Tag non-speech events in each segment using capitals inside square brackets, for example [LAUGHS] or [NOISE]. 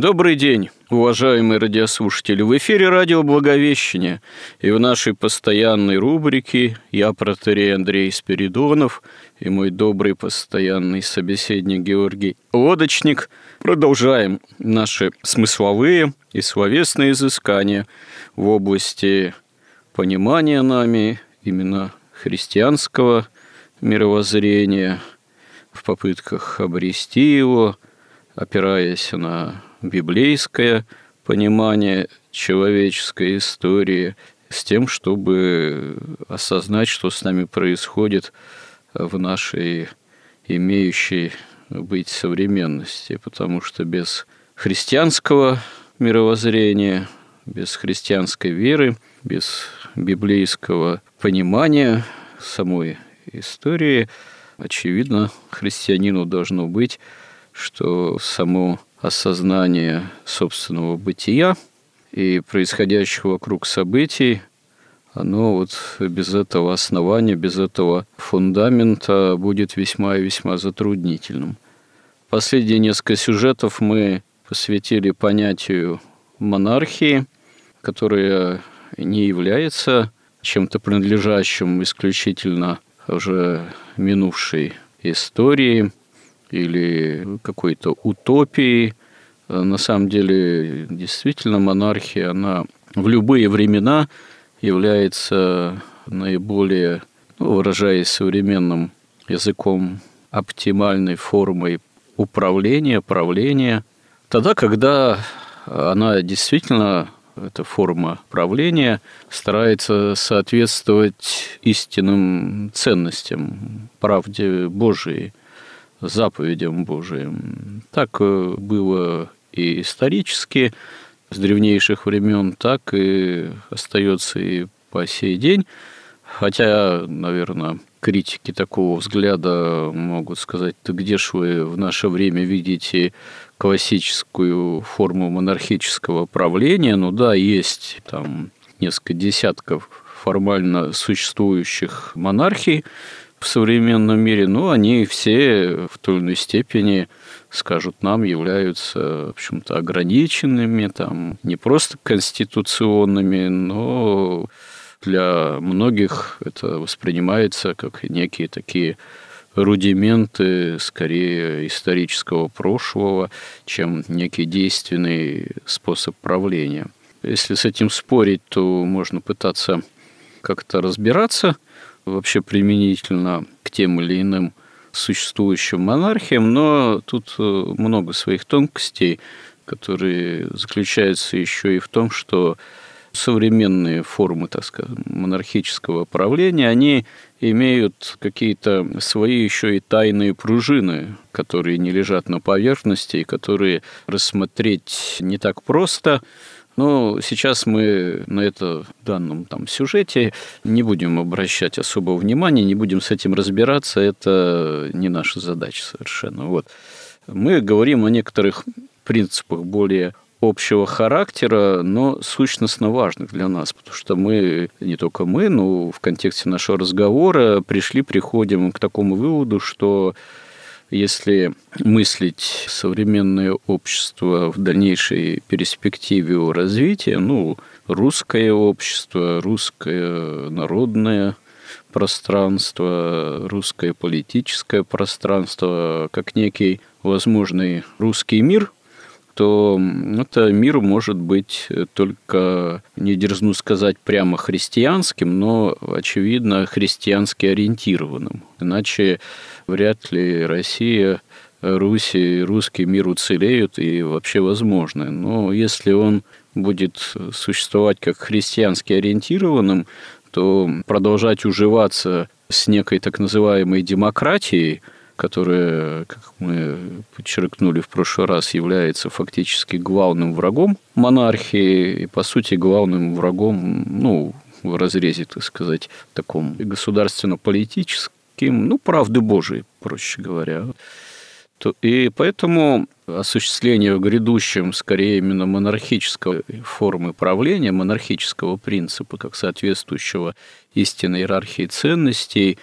Добрый день, уважаемые радиослушатели. В эфире радио «Благовещение» и в нашей постоянной рубрике я, протерей Андрей Спиридонов, и мой добрый постоянный собеседник Георгий Лодочник продолжаем наши смысловые и словесные изыскания в области понимания нами именно христианского мировоззрения в попытках обрести его, опираясь на библейское понимание человеческой истории с тем, чтобы осознать, что с нами происходит в нашей имеющей быть современности, потому что без христианского мировоззрения, без христианской веры, без библейского понимания самой истории, очевидно, христианину должно быть, что само осознание собственного бытия и происходящих вокруг событий, оно вот без этого основания, без этого фундамента будет весьма и весьма затруднительным. Последние несколько сюжетов мы посвятили понятию монархии, которая не является чем-то принадлежащим исключительно уже минувшей истории, или какой-то утопии. На самом деле, действительно, монархия, она в любые времена является наиболее, ну, выражаясь современным языком, оптимальной формой управления, правления. Тогда, когда она действительно, эта форма правления, старается соответствовать истинным ценностям, правде Божией – заповедям Божиим. Так э, было и исторически с древнейших времен, так и остается и по сей день. Хотя, наверное, критики такого взгляда могут сказать, да где ж вы в наше время видите классическую форму монархического правления? Ну да, есть там несколько десятков формально существующих монархий, в современном мире, но они все в той или иной степени, скажут нам, являются, в общем-то, ограниченными, там, не просто конституционными, но для многих это воспринимается как некие такие рудименты скорее исторического прошлого, чем некий действенный способ правления. Если с этим спорить, то можно пытаться как-то разбираться – вообще применительно к тем или иным существующим монархиям, но тут э, много своих тонкостей, которые заключаются еще и в том, что современные формы, так сказать, монархического правления, они имеют какие-то свои еще и тайные пружины, которые не лежат на поверхности и которые рассмотреть не так просто, но сейчас мы на это данном там сюжете не будем обращать особого внимания, не будем с этим разбираться, это не наша задача совершенно. Вот. Мы говорим о некоторых принципах более общего характера, но сущностно важных для нас, потому что мы, не только мы, но в контексте нашего разговора пришли, приходим к такому выводу, что если мыслить современное общество в дальнейшей перспективе его развития, ну, русское общество, русское народное пространство, русское политическое пространство, как некий возможный русский мир, то это мир может быть только, не дерзну сказать, прямо христианским, но, очевидно, христиански ориентированным. Иначе вряд ли Россия, Русь и русский мир уцелеют и вообще возможны. Но если он будет существовать как христиански ориентированным, то продолжать уживаться с некой так называемой демократией, которая, как мы подчеркнули в прошлый раз, является фактически главным врагом монархии и, по сути, главным врагом, ну, в разрезе, так сказать, таком государственно-политическим, ну, правды Божией, проще говоря. И поэтому осуществление в грядущем скорее именно монархической формы правления, монархического принципа, как соответствующего истинной иерархии ценностей,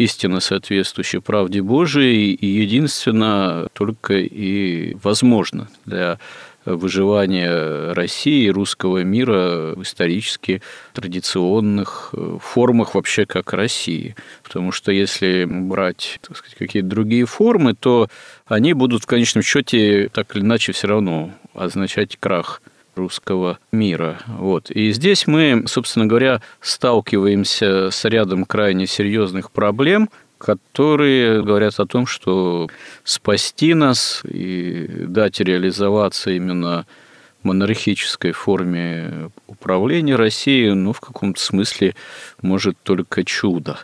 истинно соответствующей правде Божией, и единственно только и возможно для выживания России и русского мира в исторически традиционных э, формах вообще как России. Потому что если брать какие-то другие формы, то они будут в конечном счете так или иначе все равно означать крах русского мира. Вот. И здесь мы, собственно говоря, сталкиваемся с рядом крайне серьезных проблем, которые говорят о том, что спасти нас и дать реализоваться именно монархической форме управления Россией, ну, в каком-то смысле, может только чудо.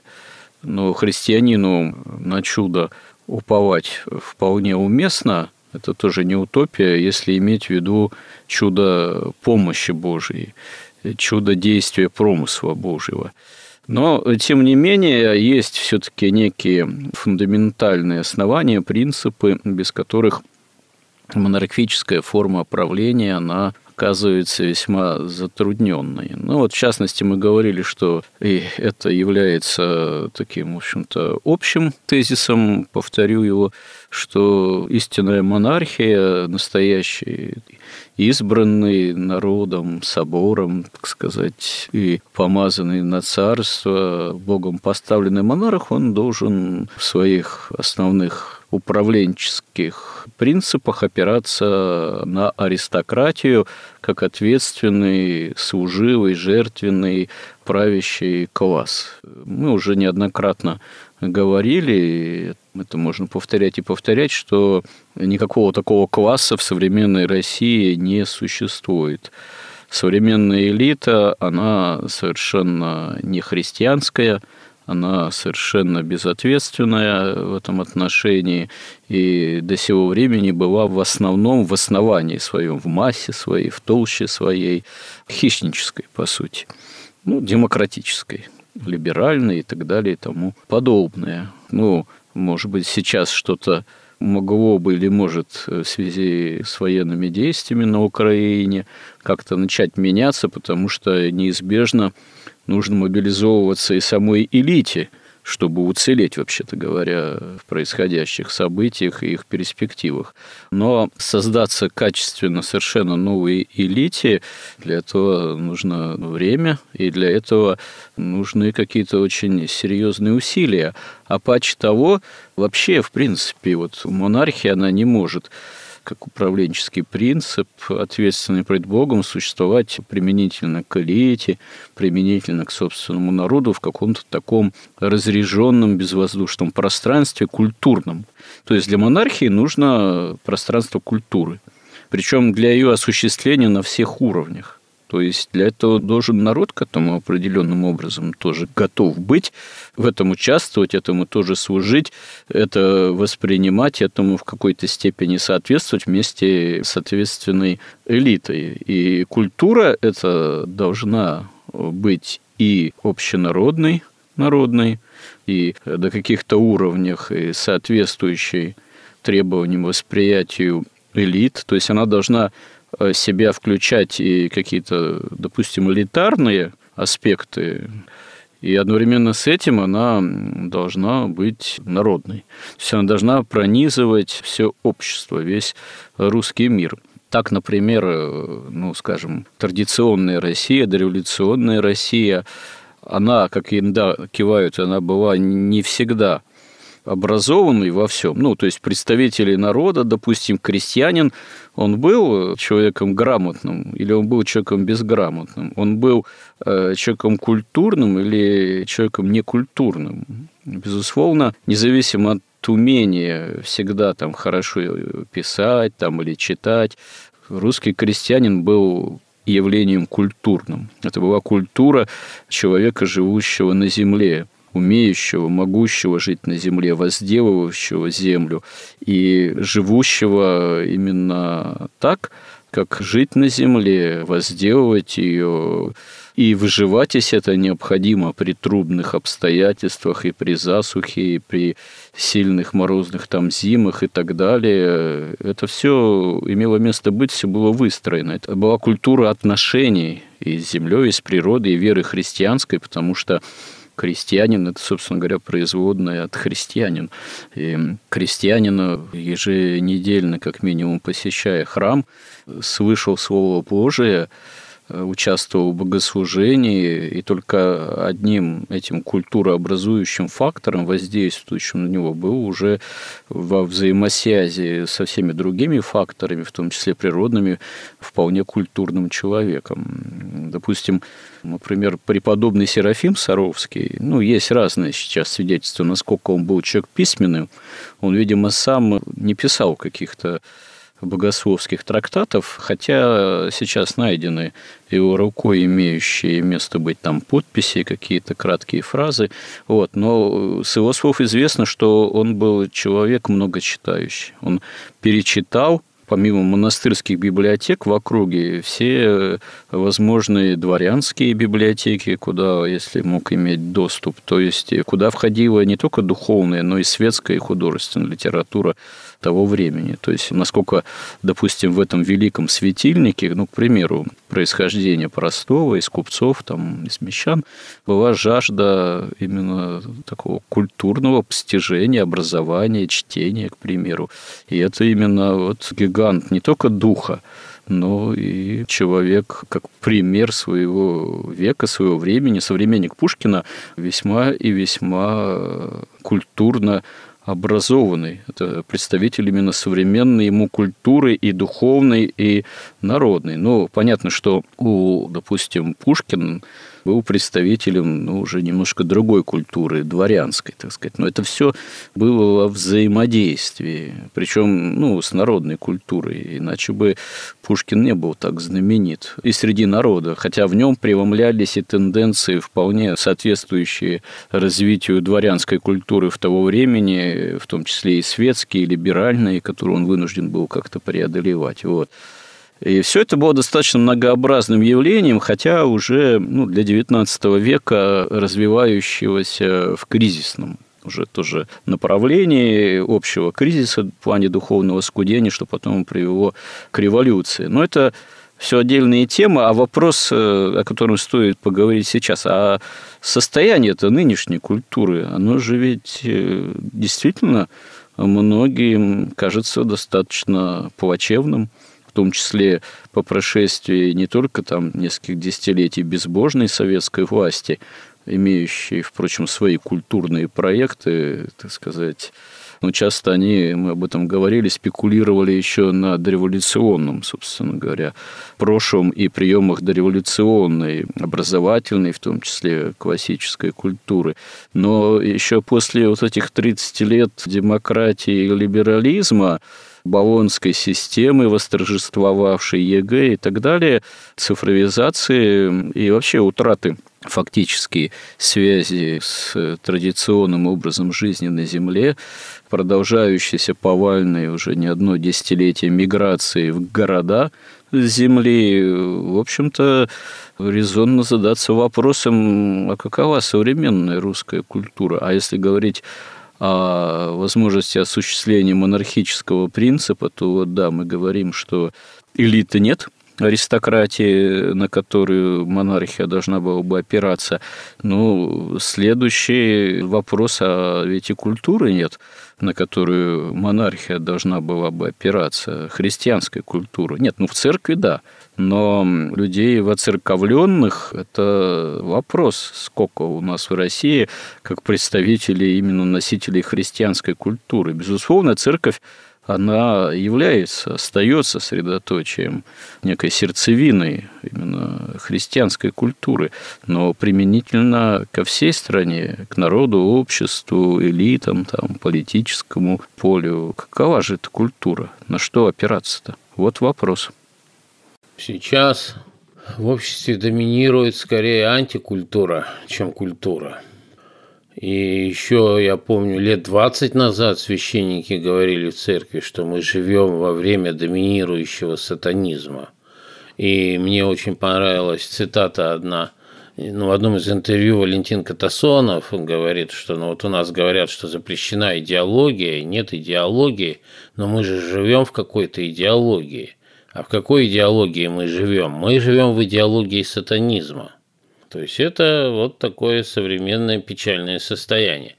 Но христианину на чудо уповать вполне уместно, это тоже не утопия, если иметь в виду чудо помощи Божией, чудо действия промысла Божьего. Но, тем не менее, есть все-таки некие фундаментальные основания, принципы, без которых монархическая форма правления, она оказывается весьма затрудненной. Ну вот, в частности, мы говорили, что и это является таким, в общем-то, общим тезисом, повторю его, что истинная монархия, настоящий избранный народом, собором, так сказать, и помазанный на царство, Богом поставленный монарх, он должен в своих основных управленческих принципах опираться на аристократию как ответственный, служивый, жертвенный правящий класс. Мы уже неоднократно говорили, это можно повторять и повторять, что никакого такого класса в современной России не существует. Современная элита, она совершенно не христианская, она совершенно безответственная в этом отношении и до сего времени была в основном в основании своем, в массе своей, в толще своей, хищнической, по сути, ну, демократической, либеральной и так далее и тому подобное. Ну, может быть, сейчас что-то могло бы или может в связи с военными действиями на Украине как-то начать меняться, потому что неизбежно нужно мобилизовываться и самой элите, чтобы уцелеть, вообще-то говоря, в происходящих событиях и их перспективах. Но создаться качественно совершенно новой элите, для этого нужно время, и для этого нужны какие-то очень серьезные усилия. А паче того, вообще, в принципе, вот монархия, она не может как управленческий принцип, ответственный перед Богом, существовать применительно к элите, применительно к собственному народу в каком-то таком разреженном безвоздушном пространстве, культурном. То есть для монархии нужно пространство культуры. Причем для ее осуществления на всех уровнях. То есть для этого должен народ к этому определенным образом тоже готов быть, в этом участвовать, этому тоже служить, это воспринимать, этому в какой-то степени соответствовать вместе с ответственной элитой. И культура это должна быть и общенародной, народной, и до каких-то уровнях и соответствующей требованиям восприятию элит. То есть она должна себя включать и какие-то, допустим, элитарные аспекты, и одновременно с этим она должна быть народной. То есть она должна пронизывать все общество, весь русский мир. Так, например, э, ну, скажем, традиционная Россия, дореволюционная Россия, она, как иногда кивают, она была не всегда образованный во всем. Ну, то есть представители народа, допустим, крестьянин, он был человеком грамотным или он был человеком безграмотным? Он был э, человеком культурным или человеком некультурным? Безусловно, независимо от умения всегда там хорошо писать там, или читать, русский крестьянин был явлением культурным. Это была культура человека, живущего на земле, умеющего, могущего жить на земле, возделывающего землю и живущего именно так, как жить на земле, возделывать ее, и выживать, если это необходимо при трудных обстоятельствах и при засухе, и при сильных морозных там зимах и так далее. Это все имело место быть, все было выстроено. Это была культура отношений и с землей, и с природой, и веры христианской, потому что крестьянин – это, собственно говоря, производное от христианин. И крестьянина еженедельно, как минимум, посещая храм, слышал Слово Божие – участвовал в богослужении, и только одним этим культурообразующим фактором, воздействующим на него, был уже во взаимосвязи со всеми другими факторами, в том числе природными, вполне культурным человеком. Допустим, например, преподобный Серафим Саровский, ну, есть разные сейчас свидетельства, насколько он был человек письменным, он, видимо, сам не писал каких-то богословских трактатов, хотя сейчас найдены его рукой имеющие место быть там подписи, какие-то краткие фразы. Вот. Но с его слов известно, что он был человек многочитающий. Он перечитал помимо монастырских библиотек в округе, все возможные дворянские библиотеки, куда, если мог иметь доступ, то есть куда входила не только духовная, но и светская и художественная литература того времени. То есть, насколько, допустим, в этом великом светильнике, ну, к примеру, происхождение простого, из купцов, там, из мещан, была жажда именно такого культурного постижения, образования, чтения, к примеру. И это именно вот гигант не только духа, но и человек, как пример своего века, своего времени, современник Пушкина, весьма и весьма культурно образованный. Это представитель именно современной ему культуры и духовной, и народной. Ну, понятно, что у, допустим, Пушкина был представителем ну, уже немножко другой культуры, дворянской, так сказать. Но это все было во взаимодействии, причем ну, с народной культурой, иначе бы Пушкин не был так знаменит и среди народа, хотя в нем преломлялись и тенденции, вполне соответствующие развитию дворянской культуры в того времени, в том числе и светские, и либеральные, которые он вынужден был как-то преодолевать. Вот. И все это было достаточно многообразным явлением, хотя уже ну, для XIX века развивающегося в кризисном уже тоже направлении общего кризиса в плане духовного скудения, что потом привело к революции. Но это все отдельные темы, а вопрос, э, о котором стоит поговорить сейчас, а состояние это нынешней культуры, оно же ведь э, действительно многим кажется достаточно плачевным том числе по прошествии не только там нескольких десятилетий безбожной советской власти, имеющей, впрочем, свои культурные проекты, так сказать, но часто они, мы об этом говорили, спекулировали еще на дореволюционном, собственно говоря, прошлом и приемах дореволюционной, образовательной, в том числе классической культуры. Но еще после вот этих 30 лет демократии и либерализма Болонской системы, восторжествовавшей ЕГЭ и так далее, цифровизации и вообще утраты фактически связи с традиционным образом жизни на Земле, продолжающейся повальной уже не одно десятилетие миграции в города Земли, в общем-то, резонно задаться вопросом, а какова современная русская культура? А если говорить о возможности осуществления монархического принципа, то вот да, мы говорим, что элиты нет, аристократии, на которую монархия должна была бы опираться. Ну, следующий вопрос, а ведь и культуры нет, на которую монархия должна была бы опираться, христианской культуры. Нет, ну в церкви да, но людей воцерковленных – это вопрос, сколько у нас в России, как представителей именно носителей христианской культуры. Безусловно, церковь она является, остается средоточием некой сердцевиной именно христианской культуры, но применительно ко всей стране, к народу, обществу, элитам, там, политическому полю. Какова же эта культура? На что опираться-то? Вот вопрос. Сейчас в обществе доминирует скорее антикультура, чем культура. И еще я помню, лет 20 назад священники говорили в церкви, что мы живем во время доминирующего сатанизма. И мне очень понравилась цитата одна. Ну, в одном из интервью Валентин Катасонов говорит, что ну, вот у нас говорят, что запрещена идеология, нет идеологии, но мы же живем в какой-то идеологии. А в какой идеологии мы живем? Мы живем в идеологии сатанизма. То есть это вот такое современное печальное состояние.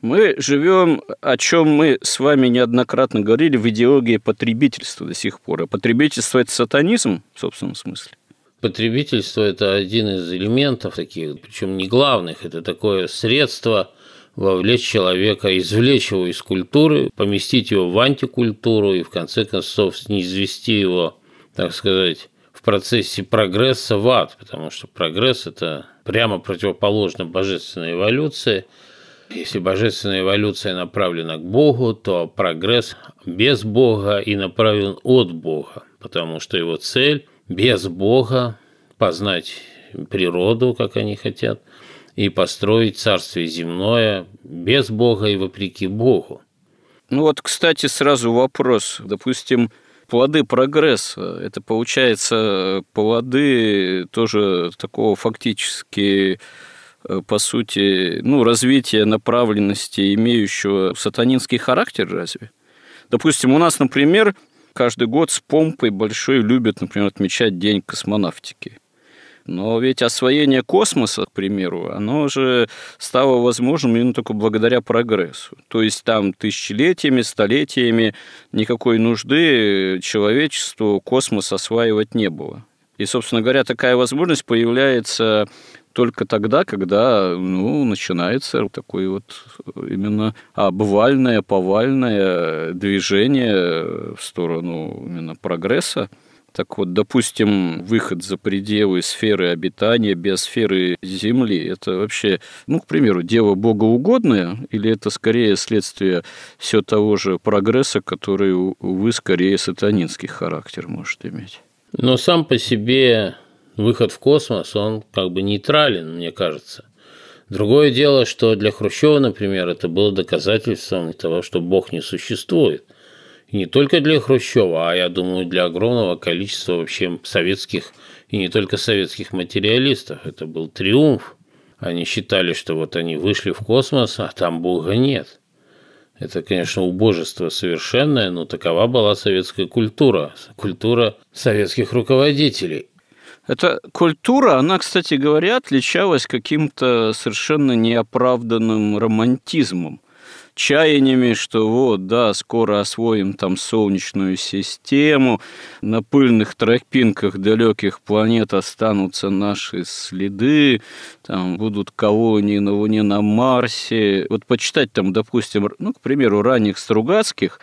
Мы живем, о чем мы с вами неоднократно говорили, в идеологии потребительства до сих пор. А потребительство – это сатанизм в собственном смысле? Потребительство – это один из элементов таких, причем не главных. Это такое средство вовлечь человека, извлечь его из культуры, поместить его в антикультуру и, в конце концов, не его, так сказать, в процессе прогресса в ад, потому что прогресс – это прямо противоположно божественной эволюции. Если божественная эволюция направлена к Богу, то прогресс без Бога и направлен от Бога, потому что его цель – без Бога познать природу, как они хотят, и построить царствие земное без Бога и вопреки Богу. Ну вот, кстати, сразу вопрос. Допустим, плоды прогресса. Это получается плоды тоже такого фактически э, по сути, ну, развития направленности, имеющего сатанинский характер разве? Допустим, у нас, например, каждый год с помпой большой любят, например, отмечать День космонавтики – но ведь освоение космоса, к примеру, оно же стало возможным именно только благодаря прогрессу. То есть там тысячелетиями, столетиями никакой нужды человечеству космос осваивать не было. И, собственно говоря, такая возможность появляется только тогда, когда ну, начинается такое вот именно обвальное, повальное движение в сторону именно прогресса. Так вот, допустим, выход за пределы сферы обитания, биосферы Земли, это вообще, ну, к примеру, дело богоугодное, или это скорее следствие все того же прогресса, который, увы, скорее сатанинский характер может иметь? Но сам по себе выход в космос, он как бы нейтрален, мне кажется. Другое дело, что для Хрущева, например, это было доказательством того, что Бог не существует – и не только для Хрущева, а я думаю, для огромного количества вообще советских и не только советских материалистов. Это был триумф. Они считали, что вот они вышли в космос, а там Бога нет. Это, конечно, убожество совершенное, но такова была советская культура, культура советских руководителей. Эта культура, она, кстати говоря, отличалась каким-то совершенно неоправданным романтизмом чаяниями, что вот, да, скоро освоим там Солнечную систему, на пыльных тропинках далеких планет останутся наши следы, там будут колонии на Луне, на Марсе. Вот почитать там, допустим, ну, к примеру, ранних Стругацких,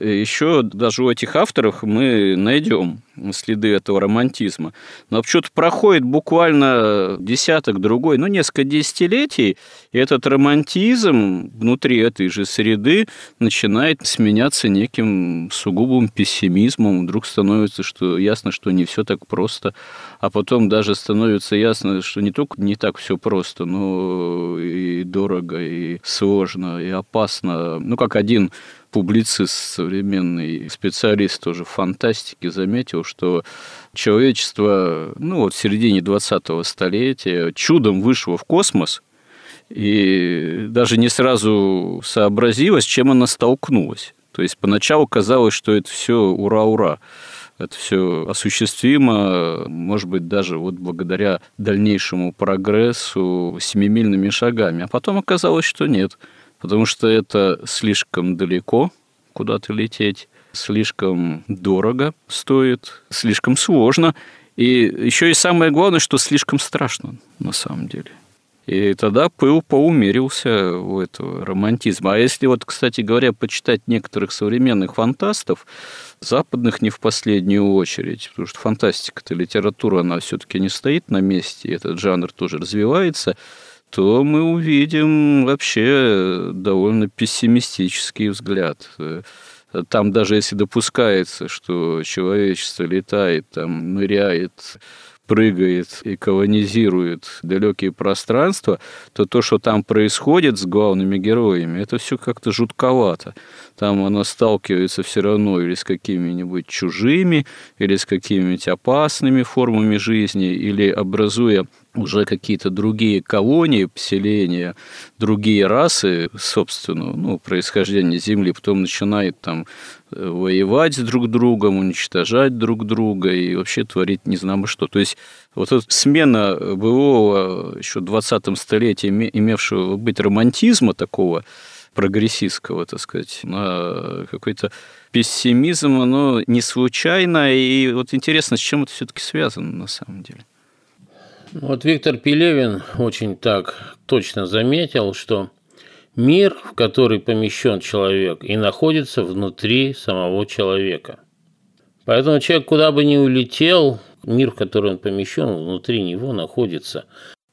еще даже у этих авторов мы найдем следы этого романтизма. Но почему-то проходит буквально десяток другой, ну, несколько десятилетий, и этот романтизм внутри этой же среды начинает сменяться неким сугубым пессимизмом. Вдруг становится что ясно, что не все так просто, а потом даже становится ясно, что не только не так все просто, но и дорого, и сложно, и опасно. Ну, как один публицист, современный специалист тоже фантастики заметил, что человечество ну, вот в середине 20-го столетия чудом вышло в космос, и даже не сразу сообразилось, чем она столкнулась. То есть поначалу казалось, что это все ура-ура. Это все осуществимо, может быть, даже вот благодаря дальнейшему прогрессу семимильными шагами. А потом оказалось, что нет, потому что это слишком далеко куда-то лететь слишком дорого стоит, слишком сложно. И еще и самое главное, что слишком страшно на самом деле. И тогда пыл поумерился у этого романтизма. А если вот, кстати говоря, почитать некоторых современных фантастов, западных не в последнюю очередь, потому что фантастика-то, литература, она все-таки не стоит на месте, этот жанр тоже развивается, то мы увидим вообще довольно пессимистический взгляд там даже если допускается, что человечество летает, там, ныряет прыгает и колонизирует далекие пространства, то то, что там происходит с главными героями, это все как-то жутковато. Там она сталкивается все равно или с какими-нибудь чужими, или с какими-нибудь опасными формами жизни, или образуя уже какие-то другие колонии, поселения, другие расы, собственно, ну, происхождения Земли, потом начинает там э, воевать друг с другом, уничтожать друг друга и вообще творить не знамо что. То есть вот эта смена былого еще 20-м столетии имевшего быть романтизма такого, прогрессистского, так сказать, на какой-то пессимизм, оно не случайно, и вот интересно, с чем это все-таки связано на самом деле. Вот Виктор Пелевин очень так точно заметил, что мир, в который помещен человек, и находится внутри самого человека. Поэтому человек куда бы ни улетел, мир, в который он помещен, внутри него находится.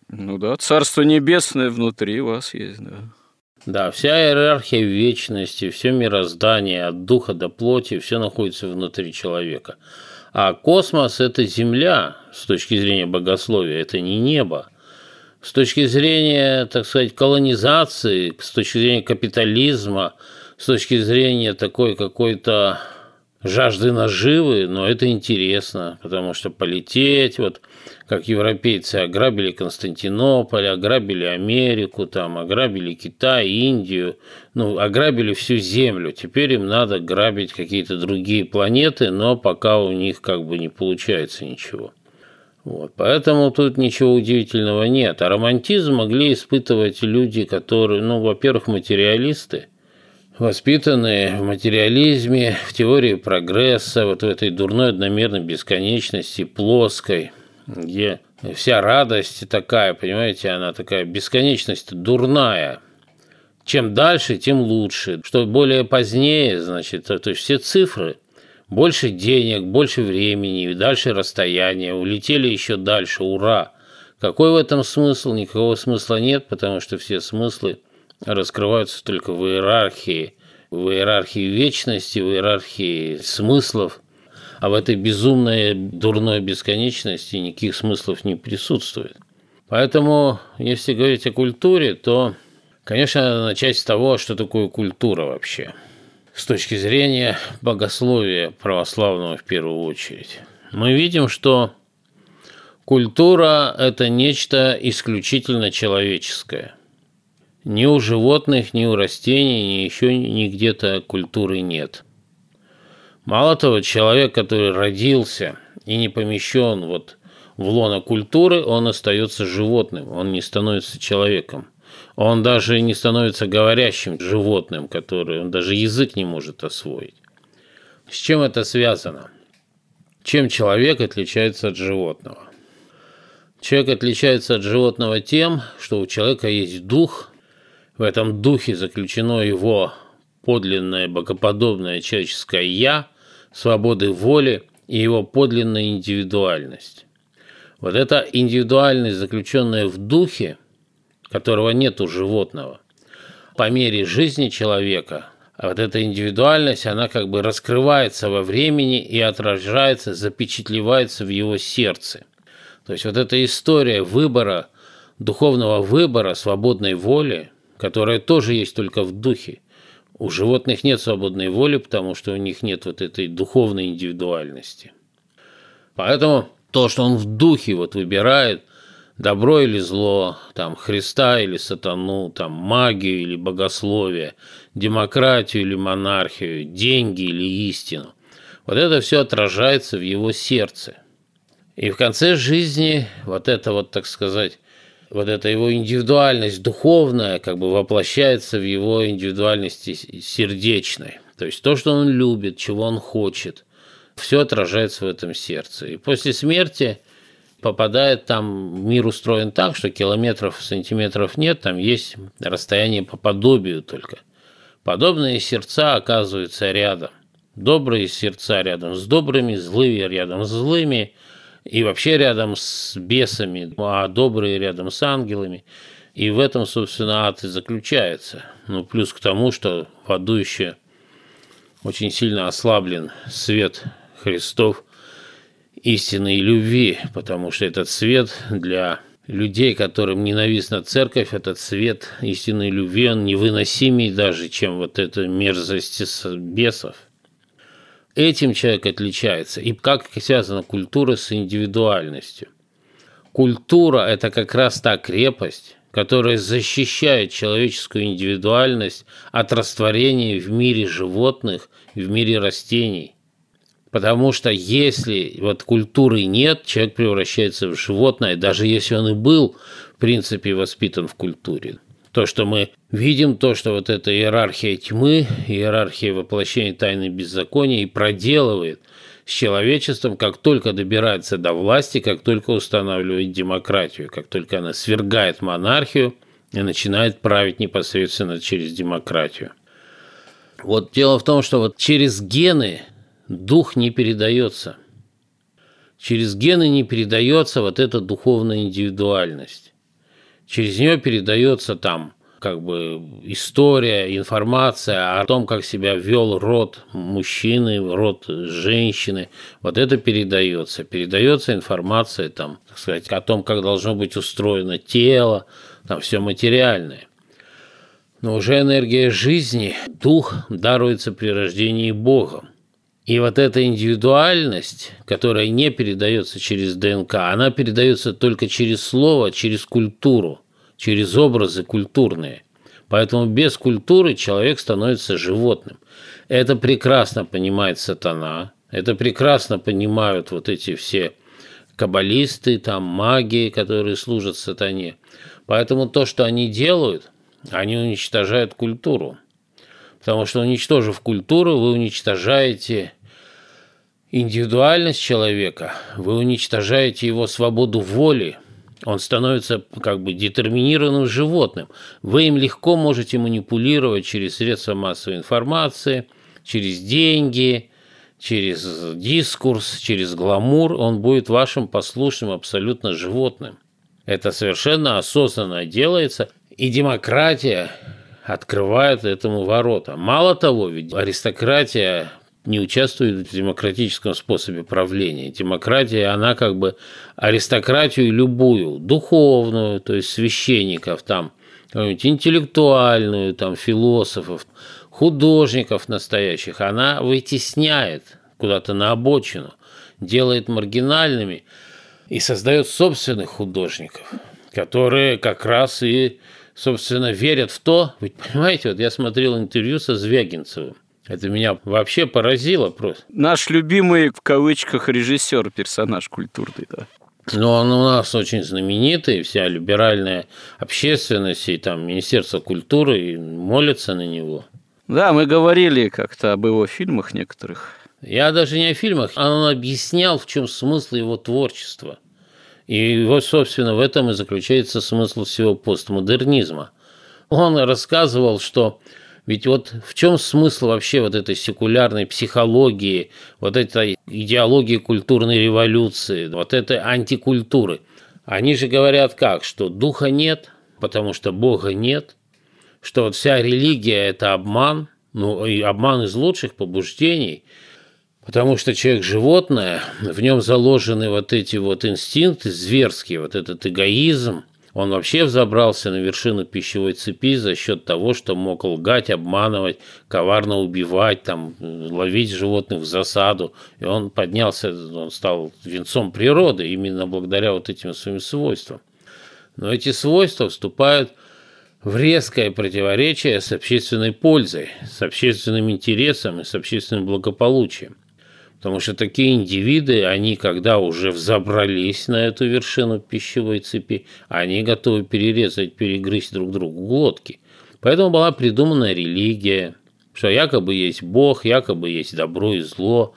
Ну да, Царство Небесное внутри вас есть, да. Да, вся иерархия вечности, все мироздание от духа до плоти, все находится внутри человека. А космос – это Земля с точки зрения богословия, это не небо. С точки зрения, так сказать, колонизации, с точки зрения капитализма, с точки зрения такой какой-то жажды наживы, но это интересно, потому что полететь, вот как европейцы ограбили Константинополь, ограбили Америку, там, ограбили Китай, Индию, ну, ограбили всю Землю. Теперь им надо грабить какие-то другие планеты, но пока у них как бы не получается ничего. Вот. Поэтому тут ничего удивительного нет. А романтизм могли испытывать люди, которые, ну, во-первых, материалисты – воспитанные в материализме, в теории прогресса, вот в этой дурной одномерной бесконечности, плоской, где вся радость такая, понимаете, она такая бесконечность дурная. Чем дальше, тем лучше. Что более позднее, значит, то есть все цифры, больше денег, больше времени, дальше расстояние, улетели еще дальше, ура. Какой в этом смысл? Никакого смысла нет, потому что все смыслы раскрываются только в иерархии, в иерархии вечности, в иерархии смыслов, а в этой безумной дурной бесконечности никаких смыслов не присутствует. Поэтому, если говорить о культуре, то, конечно, начать с того, что такое культура вообще. С точки зрения богословия православного в первую очередь. Мы видим, что культура – это нечто исключительно человеческое – ни у животных, ни у растений, ни еще ни где-то культуры нет. Мало того, человек, который родился и не помещен вот в лоно культуры, он остается животным, он не становится человеком. Он даже не становится говорящим животным, который он даже язык не может освоить. С чем это связано? Чем человек отличается от животного? Человек отличается от животного тем, что у человека есть дух, в этом духе заключено его подлинное богоподобное человеческое «я», свободы воли и его подлинная индивидуальность. Вот эта индивидуальность, заключенная в духе, которого нет у животного, по мере жизни человека, а вот эта индивидуальность, она как бы раскрывается во времени и отражается, запечатлевается в его сердце. То есть вот эта история выбора, духовного выбора, свободной воли – которая тоже есть только в духе. У животных нет свободной воли, потому что у них нет вот этой духовной индивидуальности. Поэтому то, что он в духе вот выбирает, добро или зло, там, Христа или сатану, там, магию или богословие, демократию или монархию, деньги или истину, вот это все отражается в его сердце. И в конце жизни вот это вот, так сказать, вот эта его индивидуальность духовная как бы воплощается в его индивидуальности сердечной. То есть то, что он любит, чего он хочет, все отражается в этом сердце. И после смерти попадает там, мир устроен так, что километров, сантиметров нет, там есть расстояние по подобию только. Подобные сердца оказываются рядом. Добрые сердца рядом с добрыми, злые рядом с злыми – и вообще рядом с бесами, а добрые рядом с ангелами. И в этом, собственно, ад и заключается. Ну, плюс к тому, что в аду еще очень сильно ослаблен свет Христов истины и любви, потому что этот свет для людей, которым ненавистна церковь, этот свет истинной любви, он невыносимей даже, чем вот эта мерзость бесов. Этим человек отличается. И как связана культура с индивидуальностью? Культура – это как раз та крепость, которая защищает человеческую индивидуальность от растворения в мире животных, в мире растений. Потому что если вот культуры нет, человек превращается в животное, даже если он и был, в принципе, воспитан в культуре. То, что мы видим, то, что вот эта иерархия тьмы, иерархия воплощения тайны беззакония и проделывает – с человечеством, как только добирается до власти, как только устанавливает демократию, как только она свергает монархию и начинает править непосредственно через демократию. Вот дело в том, что вот через гены дух не передается. Через гены не передается вот эта духовная индивидуальность. Через нее передается там как бы история, информация о том, как себя вел род мужчины, род женщины. Вот это передается. Передается информация там, так сказать, о том, как должно быть устроено тело, там все материальное. Но уже энергия жизни, дух даруется при рождении Богом. И вот эта индивидуальность, которая не передается через ДНК, она передается только через слово, через культуру – через образы культурные. Поэтому без культуры человек становится животным. Это прекрасно понимает сатана, это прекрасно понимают вот эти все каббалисты, там маги, которые служат сатане. Поэтому то, что они делают, они уничтожают культуру. Потому что уничтожив культуру, вы уничтожаете индивидуальность человека, вы уничтожаете его свободу воли, он становится как бы детерминированным животным. Вы им легко можете манипулировать через средства массовой информации, через деньги, через дискурс, через гламур. Он будет вашим послушным абсолютно животным. Это совершенно осознанно делается. И демократия открывает этому ворота. Мало того, ведь аристократия не участвует в демократическом способе правления. Демократия, она как бы аристократию любую, духовную, то есть священников, там, интеллектуальную, там, философов, художников настоящих, она вытесняет куда-то на обочину, делает маргинальными и создает собственных художников, которые как раз и, собственно, верят в то, ведь понимаете, вот я смотрел интервью со Звягинцевым, это меня вообще поразило просто. Наш любимый, в кавычках, режиссер, персонаж культурный, да. Но он у нас очень знаменитый, вся либеральная общественность и там Министерство культуры молятся на него. Да, мы говорили как-то об его фильмах некоторых. Я даже не о фильмах, а он объяснял, в чем смысл его творчества. И вот, собственно, в этом и заключается смысл всего постмодернизма. Он рассказывал, что ведь вот в чем смысл вообще вот этой секулярной психологии, вот этой идеологии культурной революции, вот этой антикультуры? Они же говорят как, что духа нет, потому что Бога нет, что вот вся религия – это обман, ну и обман из лучших побуждений, потому что человек – животное, в нем заложены вот эти вот инстинкты зверские, вот этот эгоизм – он вообще взобрался на вершину пищевой цепи за счет того, что мог лгать, обманывать, коварно убивать, там, ловить животных в засаду. И он поднялся, он стал венцом природы именно благодаря вот этим своим свойствам. Но эти свойства вступают в резкое противоречие с общественной пользой, с общественным интересом и с общественным благополучием. Потому что такие индивиды, они когда уже взобрались на эту вершину пищевой цепи, они готовы перерезать, перегрызть друг другу глотки. Поэтому была придумана религия, что якобы есть Бог, якобы есть добро и зло,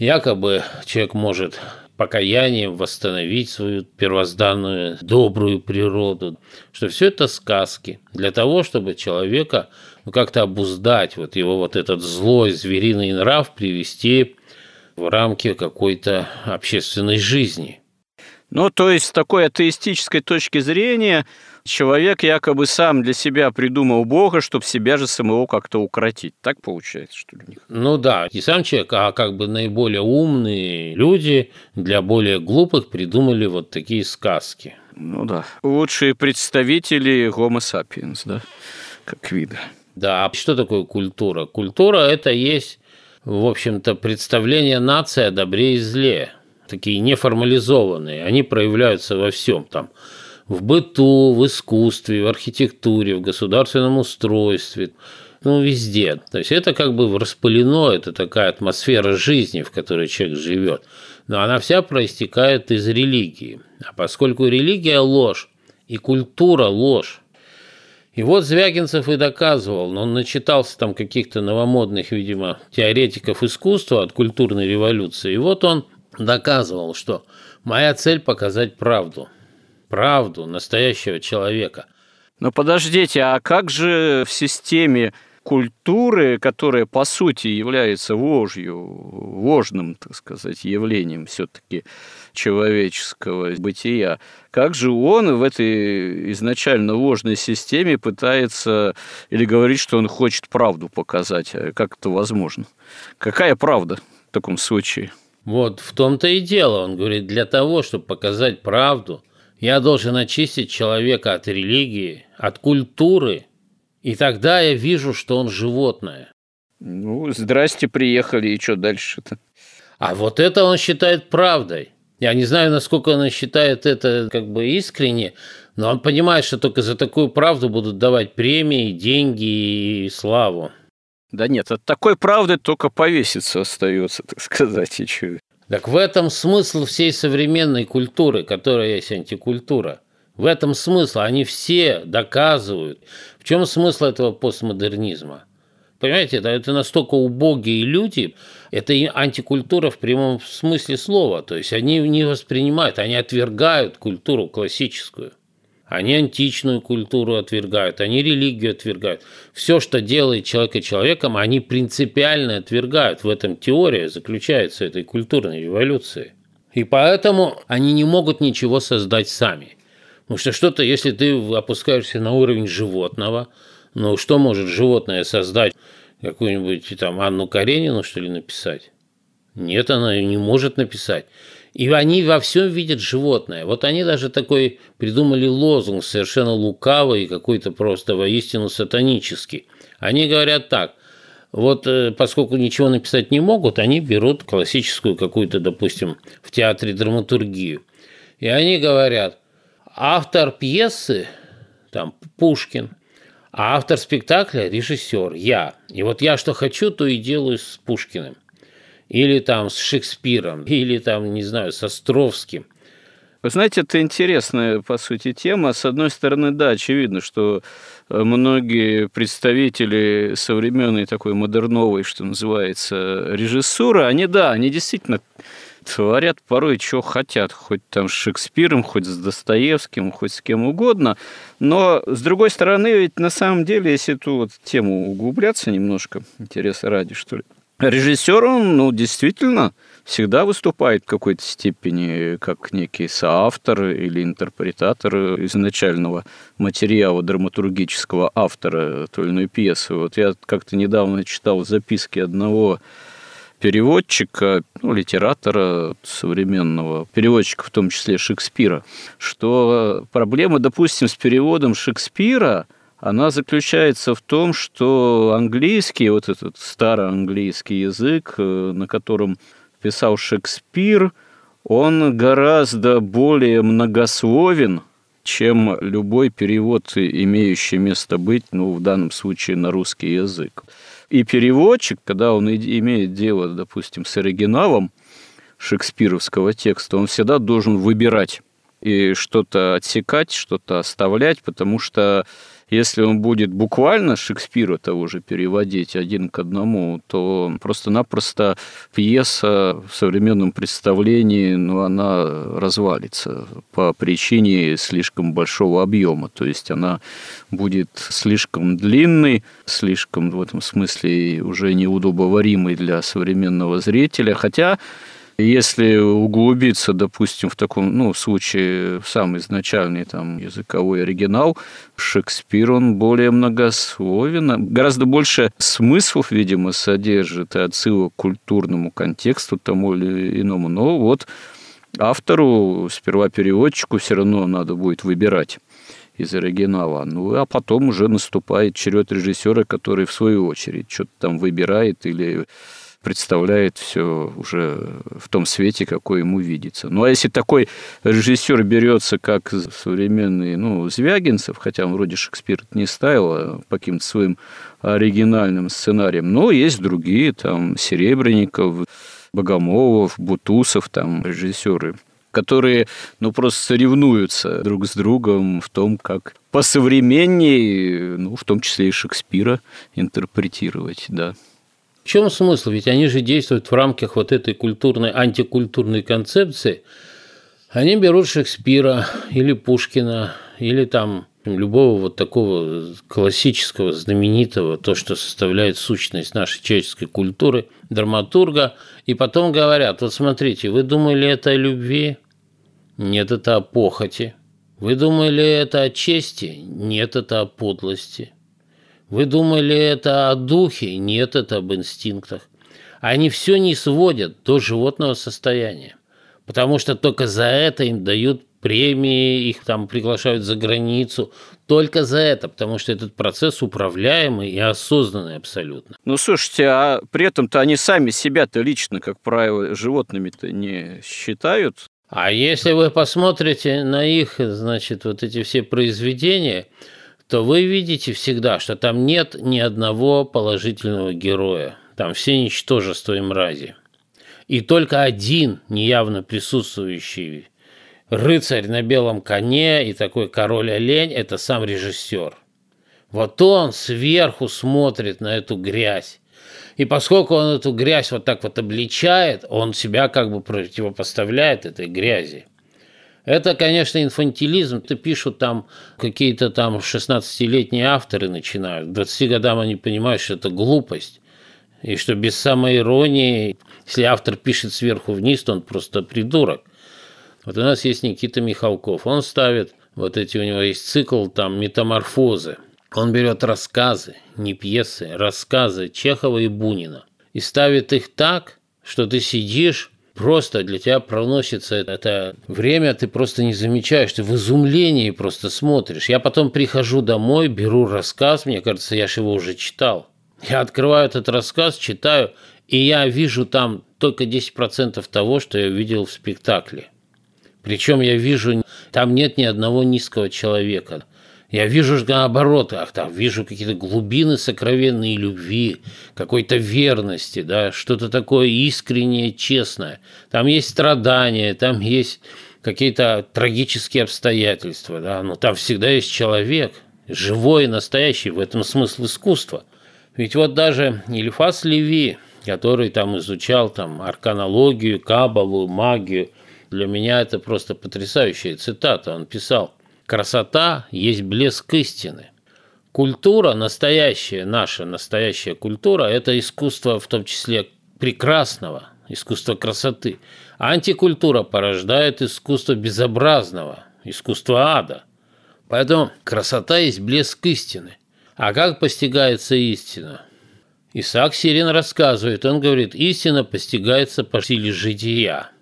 якобы человек может покаянием восстановить свою первозданную добрую природу, что все это сказки для того, чтобы человека ну, как-то обуздать, вот его вот этот злой звериный нрав привести в рамки какой-то общественной жизни. Ну, то есть, с такой атеистической точки зрения, человек якобы сам для себя придумал Бога, чтобы себя же самого как-то укротить. Так получается, что ли? Ну да, не сам человек, а как бы наиболее умные люди для более глупых придумали вот такие сказки. Ну да. Лучшие представители Homo sapiens, да, как вида. Да, а что такое культура? Культура – это есть, в общем-то, представление нации о добре и зле – такие неформализованные, они проявляются во всем там, в быту, в искусстве, в архитектуре, в государственном устройстве, ну, везде. То есть это как бы распылено, это такая атмосфера жизни, в которой человек живет. Но она вся проистекает из религии. А поскольку религия – ложь, и культура – ложь, и вот Звягинцев и доказывал, но он начитался там каких-то новомодных, видимо, теоретиков искусства от культурной революции. И вот он доказывал, что моя цель – показать правду. Правду настоящего человека. Но подождите, а как же в системе культуры, которая по сути является ложью, ложным, так сказать, явлением все-таки человеческого бытия, как же он в этой изначально ложной системе пытается или говорит, что он хочет правду показать? Как это возможно? Какая правда в таком случае? Вот в том-то и дело. Он говорит, для того, чтобы показать правду, я должен очистить человека от религии, от культуры, и тогда я вижу, что он животное. Ну, здрасте, приехали, и что дальше-то? А вот это он считает правдой. Я не знаю, насколько он считает это как бы искренне, но он понимает, что только за такую правду будут давать премии, деньги и славу. Да нет, от такой правды только повеситься остается, так сказать, и чё. Так в этом смысл всей современной культуры, которая есть антикультура. В этом смысл. Они все доказывают. В чем смысл этого постмодернизма? Понимаете, это, это настолько убогие люди, это антикультура в прямом смысле слова. То есть они не воспринимают, они отвергают культуру классическую. Они античную культуру отвергают, они религию отвергают. Все, что делает человека человеком, они принципиально отвергают. В этом теория заключается этой культурной революции. И поэтому они не могут ничего создать сами. Потому что что-то, если ты опускаешься на уровень животного, ну что может животное создать? Какую-нибудь там Анну Каренину, что ли, написать? Нет, она не может написать. И они во всем видят животное. Вот они даже такой придумали лозунг совершенно лукавый, какой-то просто воистину сатанический. Они говорят так, вот э, поскольку ничего написать не могут, они берут классическую какую-то, допустим, в театре драматургию. И они говорят, автор пьесы, там, Пушкин, а автор спектакля – режиссер, я. И вот я что хочу, то и делаю с Пушкиным или там с Шекспиром, или там, не знаю, с Островским. Вы знаете, это интересная, по сути, тема. С одной стороны, да, очевидно, что э, многие представители современной такой модерновой, что называется, режиссуры, они, да, они действительно творят порой, что хотят, хоть там с Шекспиром, хоть с Достоевским, хоть с кем угодно. Но, с другой стороны, ведь на самом деле, если эту вот тему углубляться немножко, интереса ради, что ли, Режиссер, он, ну, действительно, всегда выступает в какой-то степени как некий соавтор или интерпретатор изначального материала драматургического автора той или иной пьесы. Вот я как-то недавно читал записки одного переводчика, ну, литератора современного, переводчика в том числе Шекспира, что проблема, допустим, с переводом Шекспира – она заключается в том, что английский, вот этот староанглийский язык, э, на котором писал Шекспир, он гораздо более многословен, чем любой перевод, имеющий место быть, ну, в данном случае на русский язык. И переводчик, когда он имеет дело, допустим, с оригиналом шекспировского текста, он всегда должен выбирать и что-то отсекать, что-то оставлять, потому что если он будет буквально Шекспира того же переводить один к одному, то просто-напросто пьеса в современном представлении, ну, она развалится по причине слишком большого объема. То есть она будет слишком длинной, слишком в этом смысле уже неудобоваримой для современного зрителя. Хотя Если углубиться, допустим, в таком, ну, случае, в самый изначальный там языковой оригинал, Шекспир, он более многословен, гораздо больше смыслов, видимо, содержит и отсылок к культурному контексту тому или иному. Но вот автору, сперва переводчику все равно надо будет выбирать из оригинала. Ну, а потом уже наступает черед режиссера, который в свою очередь что-то там выбирает или представляет все уже в том свете, какой ему видится. Ну, а если такой режиссер берется, как современный, ну, Звягинцев, хотя он вроде Шекспир не ставил, а по каким-то своим оригинальным сценариям, но есть другие, там, Серебренников, Богомолов, Бутусов, там, режиссеры которые, ну, просто соревнуются друг с другом в том, как посовременнее, ну, в том числе и Шекспира интерпретировать, да. Чем смысл? Ведь они же действуют в рамках вот этой культурной, антикультурной концепции. Они берут Шекспира или Пушкина, или там любого вот такого классического, знаменитого, то, что составляет сущность нашей человеческой культуры, драматурга, и потом говорят, вот смотрите, вы думали это о любви? Нет, это о похоти. Вы думали это о чести? Нет, это о подлости. Вы думали это о духе? Нет, это об инстинктах. Они все не сводят до животного состояния. Потому что только за это им дают премии, их там приглашают за границу. Только за это, потому что этот процесс управляемый и осознанный абсолютно. Ну, слушайте, а при этом-то они сами себя-то лично, как правило, животными-то не считают. А если вы посмотрите на их, значит, вот эти все произведения, то вы видите всегда, что там нет ни одного положительного героя. Там все ничтожества и мрази. И только один неявно присутствующий рыцарь на белом коне и такой король-олень – это сам режиссер. Вот он сверху смотрит на эту грязь. И поскольку он эту грязь вот так вот обличает, он себя как бы противопоставляет этой грязи. Это, конечно, инфантилизм. Это пишут там какие-то там 16-летние авторы начинают. К 20 годам они понимают, что это глупость. И что без самой иронии, если автор пишет сверху вниз, то он просто придурок. Вот у нас есть Никита Михалков. Он ставит, вот эти у него есть цикл там метаморфозы. Он берет рассказы, не пьесы, рассказы Чехова и Бунина и ставит их так, что ты сидишь просто для тебя проносится это время, ты просто не замечаешь, ты в изумлении просто смотришь. Я потом прихожу домой, беру рассказ, мне кажется, я же его уже читал. Я открываю этот рассказ, читаю, и я вижу там только 10% того, что я видел в спектакле. Причем я вижу, там нет ни одного низкого человека. Я вижу же наоборот, ах, там вижу какие-то глубины сокровенной любви, какой-то верности, да, что-то такое искреннее, честное. Там есть страдания, там есть какие-то трагические обстоятельства, да, но там всегда есть человек, живой настоящий, в этом смысл искусства. Ведь вот даже Ильфас Леви, который там изучал там арканологию, кабалу, магию, для меня это просто потрясающая цитата. Он писал, красота есть блеск истины. Культура, настоящая наша настоящая культура, это искусство в том числе прекрасного, искусство красоты. Антикультура порождает искусство безобразного, искусство ада. Поэтому красота есть блеск истины. А как постигается истина? Исаак Сирин рассказывает, он говорит, истина постигается по силе жития.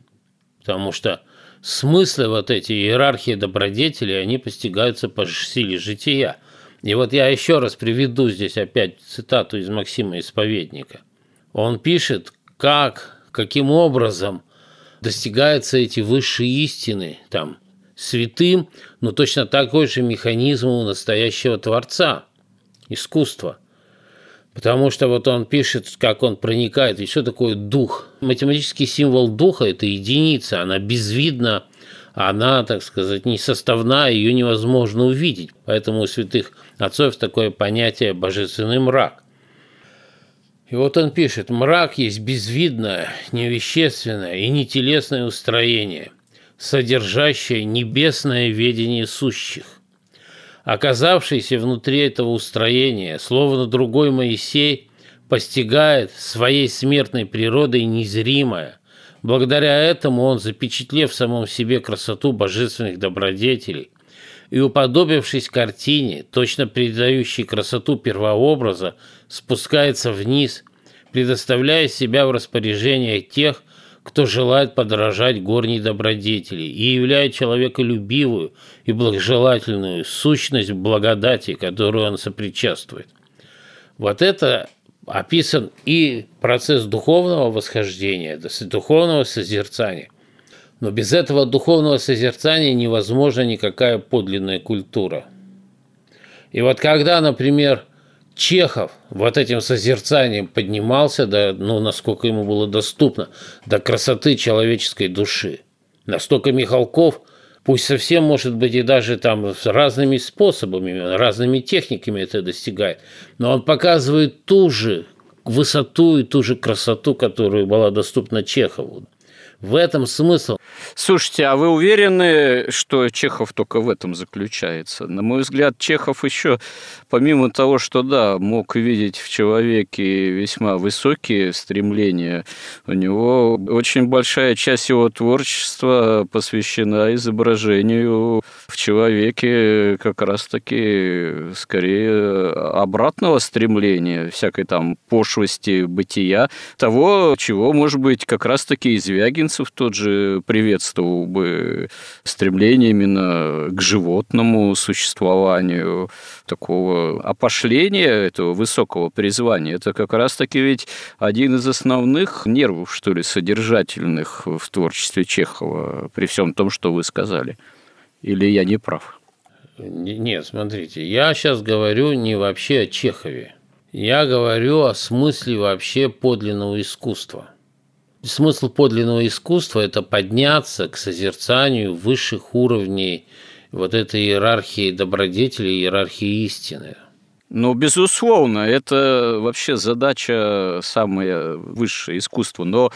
Потому что смыслы вот эти иерархии добродетелей, они постигаются по силе жития. И вот я еще раз приведу здесь опять цитату из Максима Исповедника. Он пишет, как, каким образом достигаются эти высшие истины, там, святым, но точно такой же механизм у настоящего Творца, искусства – Потому что вот он пишет, как он проникает, и что такое дух. Математический символ духа – это единица, она безвидна, она, так сказать, не составна, ее невозможно увидеть. Поэтому у святых отцов такое понятие «божественный мрак». И вот он пишет, мрак есть безвидное, невещественное и нетелесное устроение, содержащее небесное ведение сущих. Оказавшийся внутри этого устроения, словно другой Моисей, постигает своей смертной природой незримое, Благодаря этому он, запечатлев в самом себе красоту божественных добродетелей и уподобившись картине, точно передающей красоту первообраза, спускается вниз, предоставляя себя в распоряжение тех, кто желает подражать горней добродетели и являет человеколюбивую и благожелательную сущность благодати, которую он сопричастствует. Вот это описан и процесс духовного восхождения, духовного созерцания. Но без этого духовного созерцания невозможна никакая подлинная культура. И вот когда, например, Чехов вот этим созерцанием поднимался, до, ну, насколько ему было доступно, до красоты человеческой души. Настолько Михалков, пусть совсем, может быть, и даже там разными способами, разными техниками это достигает, но он показывает ту же высоту и ту же красоту, которая была доступна Чехову. В этом смысл. Слушайте, а вы уверены, что Чехов только в этом заключается? На мой взгляд, Чехов еще, помимо того, что, да, мог видеть в человеке весьма высокие стремления, у него очень большая часть его творчества посвящена изображению в человеке как раз-таки скорее обратного стремления, всякой там пошлости бытия, того, чего, может быть, как раз-таки и Звягинцев тот же приветствовал бы стремление именно к животному существованию, такого опошления этого высокого призвания. Это как раз-таки ведь один из основных нервов, что ли, содержательных в творчестве Чехова, при всем том, что вы сказали. Или я не прав? Нет, смотрите, я сейчас говорю не вообще о Чехове. Я говорю о смысле вообще подлинного искусства. Смысл подлинного искусства – это подняться к созерцанию высших уровней вот этой иерархии добродетелей, иерархии истины. Ну, безусловно, это вообще задача самая высшая искусства. Но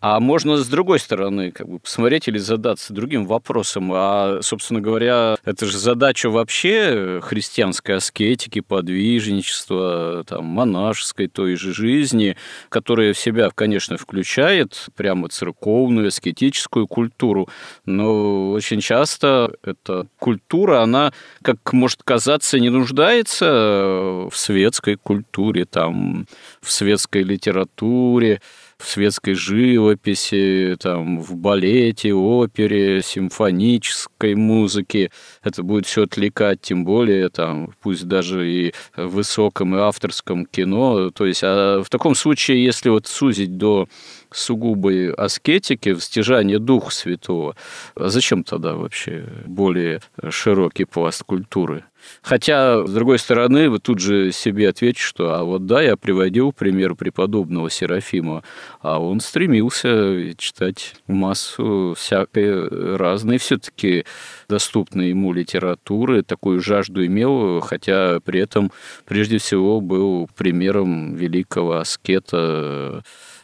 а можно с другой стороны как бы посмотреть или задаться другим вопросом. А, собственно говоря, это же задача вообще христианской аскетики, подвижничества, там, монашеской той же жизни, которая в себя, конечно, включает прямо церковную, аскетическую культуру. Но очень часто эта культура, она, как может казаться, не нуждается в светской культуре, там, в светской литературе, в светской живописи, там, в балете, опере, симфонической музыке. Это будет все отвлекать, тем более, там, пусть даже и в высоком и авторском кино. То есть, а в таком случае, если вот сузить до сугубой аскетики, в стяжание Духа Святого, а зачем тогда вообще более широкий пласт культуры? Хотя, с другой стороны, вы тут же себе ответите, что а вот да, я приводил пример преподобного Серафима, а он стремился читать массу всякой разной все-таки доступной ему литературы, такую жажду имел, хотя при этом прежде всего был примером великого аскета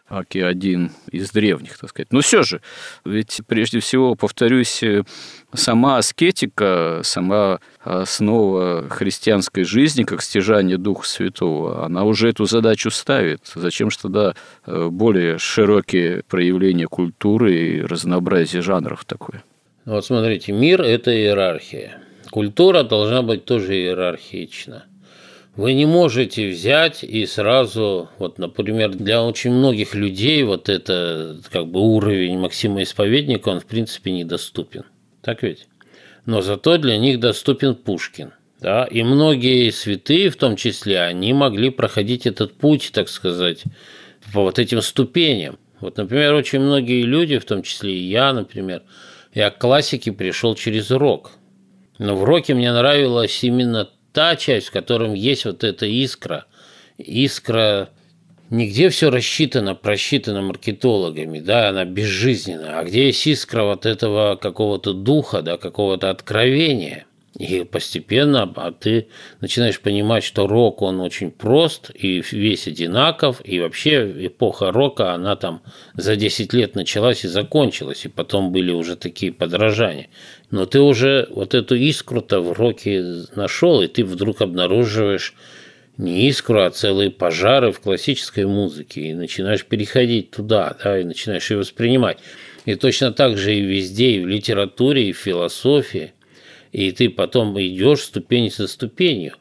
Аки один из древних, так сказать. Но все же, ведь прежде всего, повторюсь, сама аскетика, сама основа христианской жизни, как стяжание Духа Святого, она уже эту задачу ставит. Зачем же тогда э, более широкие проявления культуры и разнообразие жанров такое? Вот смотрите, мир – это иерархия. Культура должна быть тоже иерархична. Вы не можете взять и сразу, вот, например, для очень многих людей вот это как бы уровень Максима Исповедника, он в принципе недоступен. Так ведь? Но зато для них доступен Пушкин. Да? И многие святые, в том числе, они могли проходить этот путь, так сказать, по вот этим ступеням. Вот, например, очень многие люди, в том числе и я, например, я к классике пришел через рок. Но в роке мне нравилась именно та часть, в котором есть вот эта искра, искра Нигде все рассчитано, просчитано маркетологами, да, она безжизненна. А где есть искра вот этого какого-то духа, да, какого-то откровения – и постепенно а ты начинаешь понимать, что рок, он очень прост и весь одинаков, и вообще эпоха рока, она там за 10 лет началась и закончилась, и потом были уже такие подражания. Но ты уже вот эту искру-то в роке нашел, и ты вдруг обнаруживаешь не искру, а целые пожары в классической музыке, и начинаешь переходить туда, да, и начинаешь ее воспринимать. И точно так же и везде, и в литературе, и в философии. И ты потом идешь ступень за ступенью.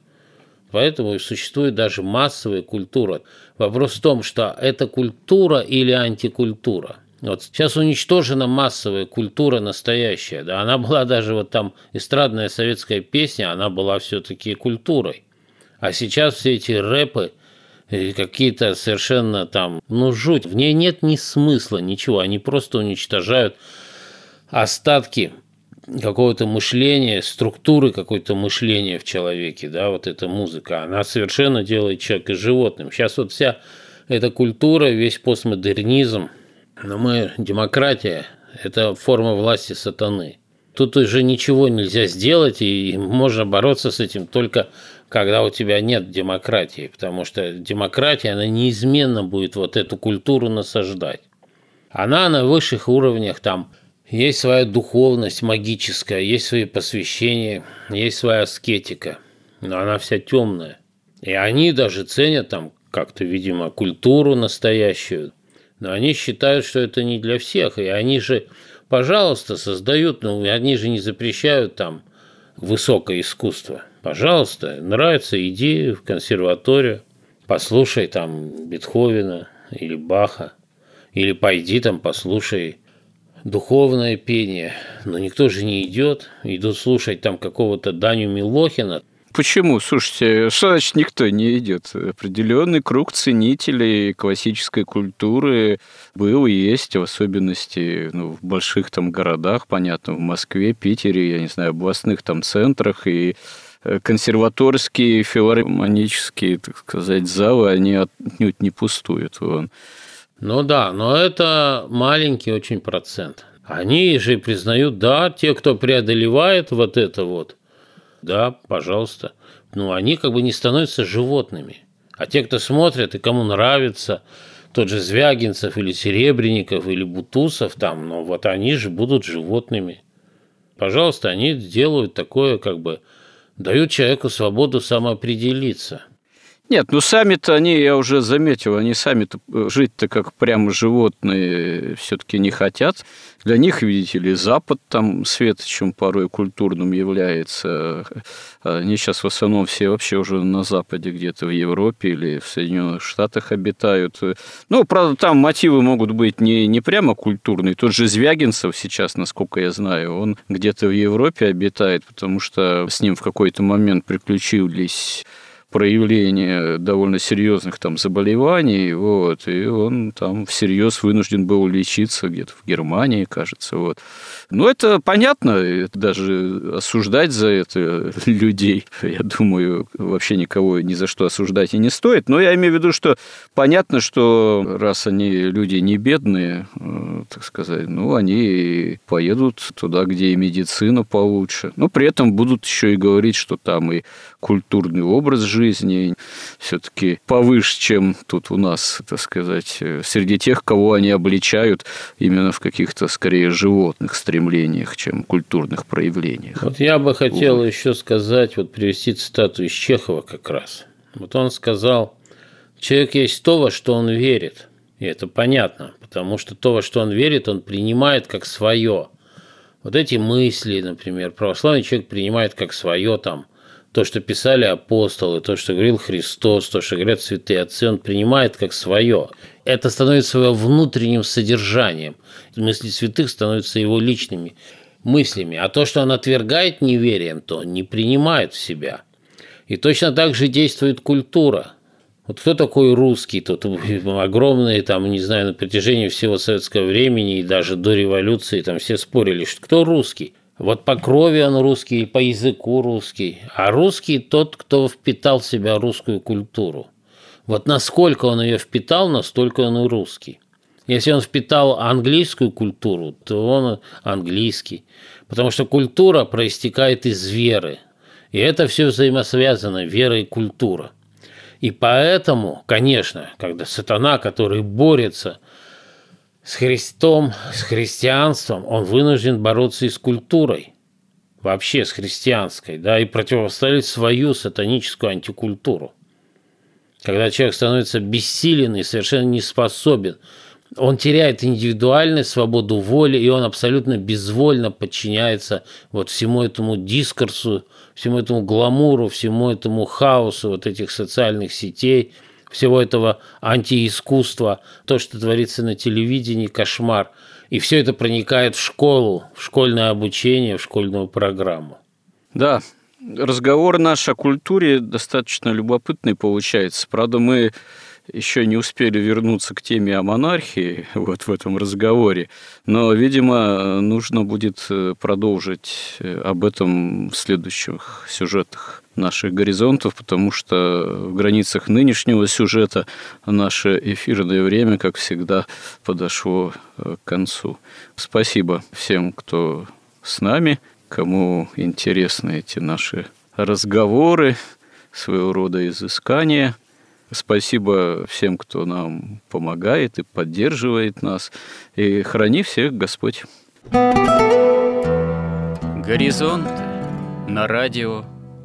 Поэтому существует даже массовая культура. Вопрос в том, что это культура или антикультура. Вот сейчас уничтожена массовая культура настоящая. Да? Она была даже вот там эстрадная советская песня, она была все-таки культурой. А сейчас все эти рэпы, какие-то совершенно там, ну, жуть. В ней нет ни смысла, ничего. Они просто уничтожают остатки какого-то мышления, структуры какой-то мышления в человеке, да, вот эта музыка, она совершенно делает человека животным. Сейчас вот вся эта культура, весь постмодернизм, но мы, демократия, это форма власти сатаны. Тут уже ничего нельзя сделать, и можно бороться с этим только когда у тебя нет демократии, потому что демократия, она неизменно будет вот эту культуру насаждать. Она на высших уровнях, там есть своя духовность магическая, есть свои посвящения, есть своя аскетика, но она вся темная. И они даже ценят там как-то, видимо, культуру настоящую, но они считают, что это не для всех, и они же, пожалуйста, создают, ну, они же не запрещают там высокое искусство – Пожалуйста, нравится, иди в консерваторию, послушай там Бетховена или Баха, или пойди там послушай духовное пение. Но никто же не идет, идут слушать там какого-то Даню Милохина, Почему? Слушайте, что значит никто не идет? Определенный круг ценителей классической культуры был и есть, в особенности ну, в больших там городах, понятно, в Москве, Питере, я не знаю, областных там центрах и Э, консерваторские, филармонические, так сказать, залы, они отнюдь не пустуют. Вон. Ну да, но это маленький очень процент. Они же признают, да, те, кто преодолевает вот это вот, да, пожалуйста, ну они как бы не становятся животными. А те, кто смотрят и кому нравится, тот же Звягинцев или Серебренников или Бутусов там, ну вот они же будут животными. Пожалуйста, они делают такое как бы дают человеку свободу самоопределиться. Нет, ну сами-то они, я уже заметил, они сами-то э, жить-то как прямо животные все-таки не хотят. Для них, видите ли, Запад там светочем порой культурным является. Они сейчас в основном все вообще уже на Западе, где-то в Европе или в Соединенных Штатах обитают. Ну, правда, там мотивы могут быть не, не прямо культурные. Тот же Звягинцев сейчас, насколько я знаю, он где-то в Европе обитает, потому что с ним в какой-то момент приключились проявление довольно серьезных там заболеваний, вот, и он там всерьез вынужден был лечиться где-то в Германии, кажется, вот. Ну, это понятно, это даже осуждать за это [LAUGHS] людей, я думаю, вообще никого ни за что осуждать и не стоит, но я имею в виду, что понятно, что раз они люди не бедные, э, так сказать, ну, они поедут туда, где и медицина получше, но при этом будут еще и говорить, что там и культурный образ жизни все-таки повыше, чем тут у нас, так сказать, среди тех, кого они обличают именно в каких-то скорее животных стремлениях, чем культурных проявлениях. Вот я бы хотел Увы. еще сказать, вот привести цитату из Чехова как раз. Вот он сказал, человек есть то, во что он верит. И это понятно, потому что то, во что он верит, он принимает как свое. Вот эти мысли, например, православный человек принимает как свое там то, что писали апостолы, то, что говорил Христос, то, что говорят святые отцы, он принимает как свое. Это становится его внутренним содержанием. Мысли святых становятся его личными мыслями. А то, что он отвергает неверием, то он не принимает в себя. И точно так же действует культура. Вот кто такой русский? Тут огромные, там, не знаю, на протяжении всего советского времени и даже до революции там все спорили, что кто русский. Вот по крови он русский, по языку русский. А русский тот, кто впитал в себя русскую культуру. Вот насколько он ее впитал, настолько он и русский. Если он впитал английскую культуру, то он английский. Потому что культура проистекает из веры. И это все взаимосвязано, вера и культура. И поэтому, конечно, когда сатана, который борется с Христом, с христианством, он вынужден бороться и с культурой, вообще с христианской, да, и противоставить свою сатаническую антикультуру. когда человек становится бессилен и совершенно не способен он теряет индивидуальную свободу воли, и он абсолютно безвольно подчиняется вот всему этому дискурсу, всему этому гламуру, всему этому хаосу вот этих социальных сетей, всего этого антиискусства, то, что творится на телевидении, кошмар. И все это проникает в школу, в школьное обучение, в школьную программу. Да, разговор наш о культуре достаточно любопытный получается. Правда, мы еще не успели вернуться к теме о монархии [LAUGHS] вот в этом разговоре, но, видимо, нужно будет э, продолжить э, об этом в следующих сюжетах наших горизонтов, потому что в границах нынешнего сюжета наше эфирное время, как всегда, подошло э, к концу. Спасибо всем, кто с нами, кому интересны эти наши разговоры, своего рода изыскания – Спасибо всем, кто нам помогает и поддерживает нас. И храни всех Господь. Горизонт на радио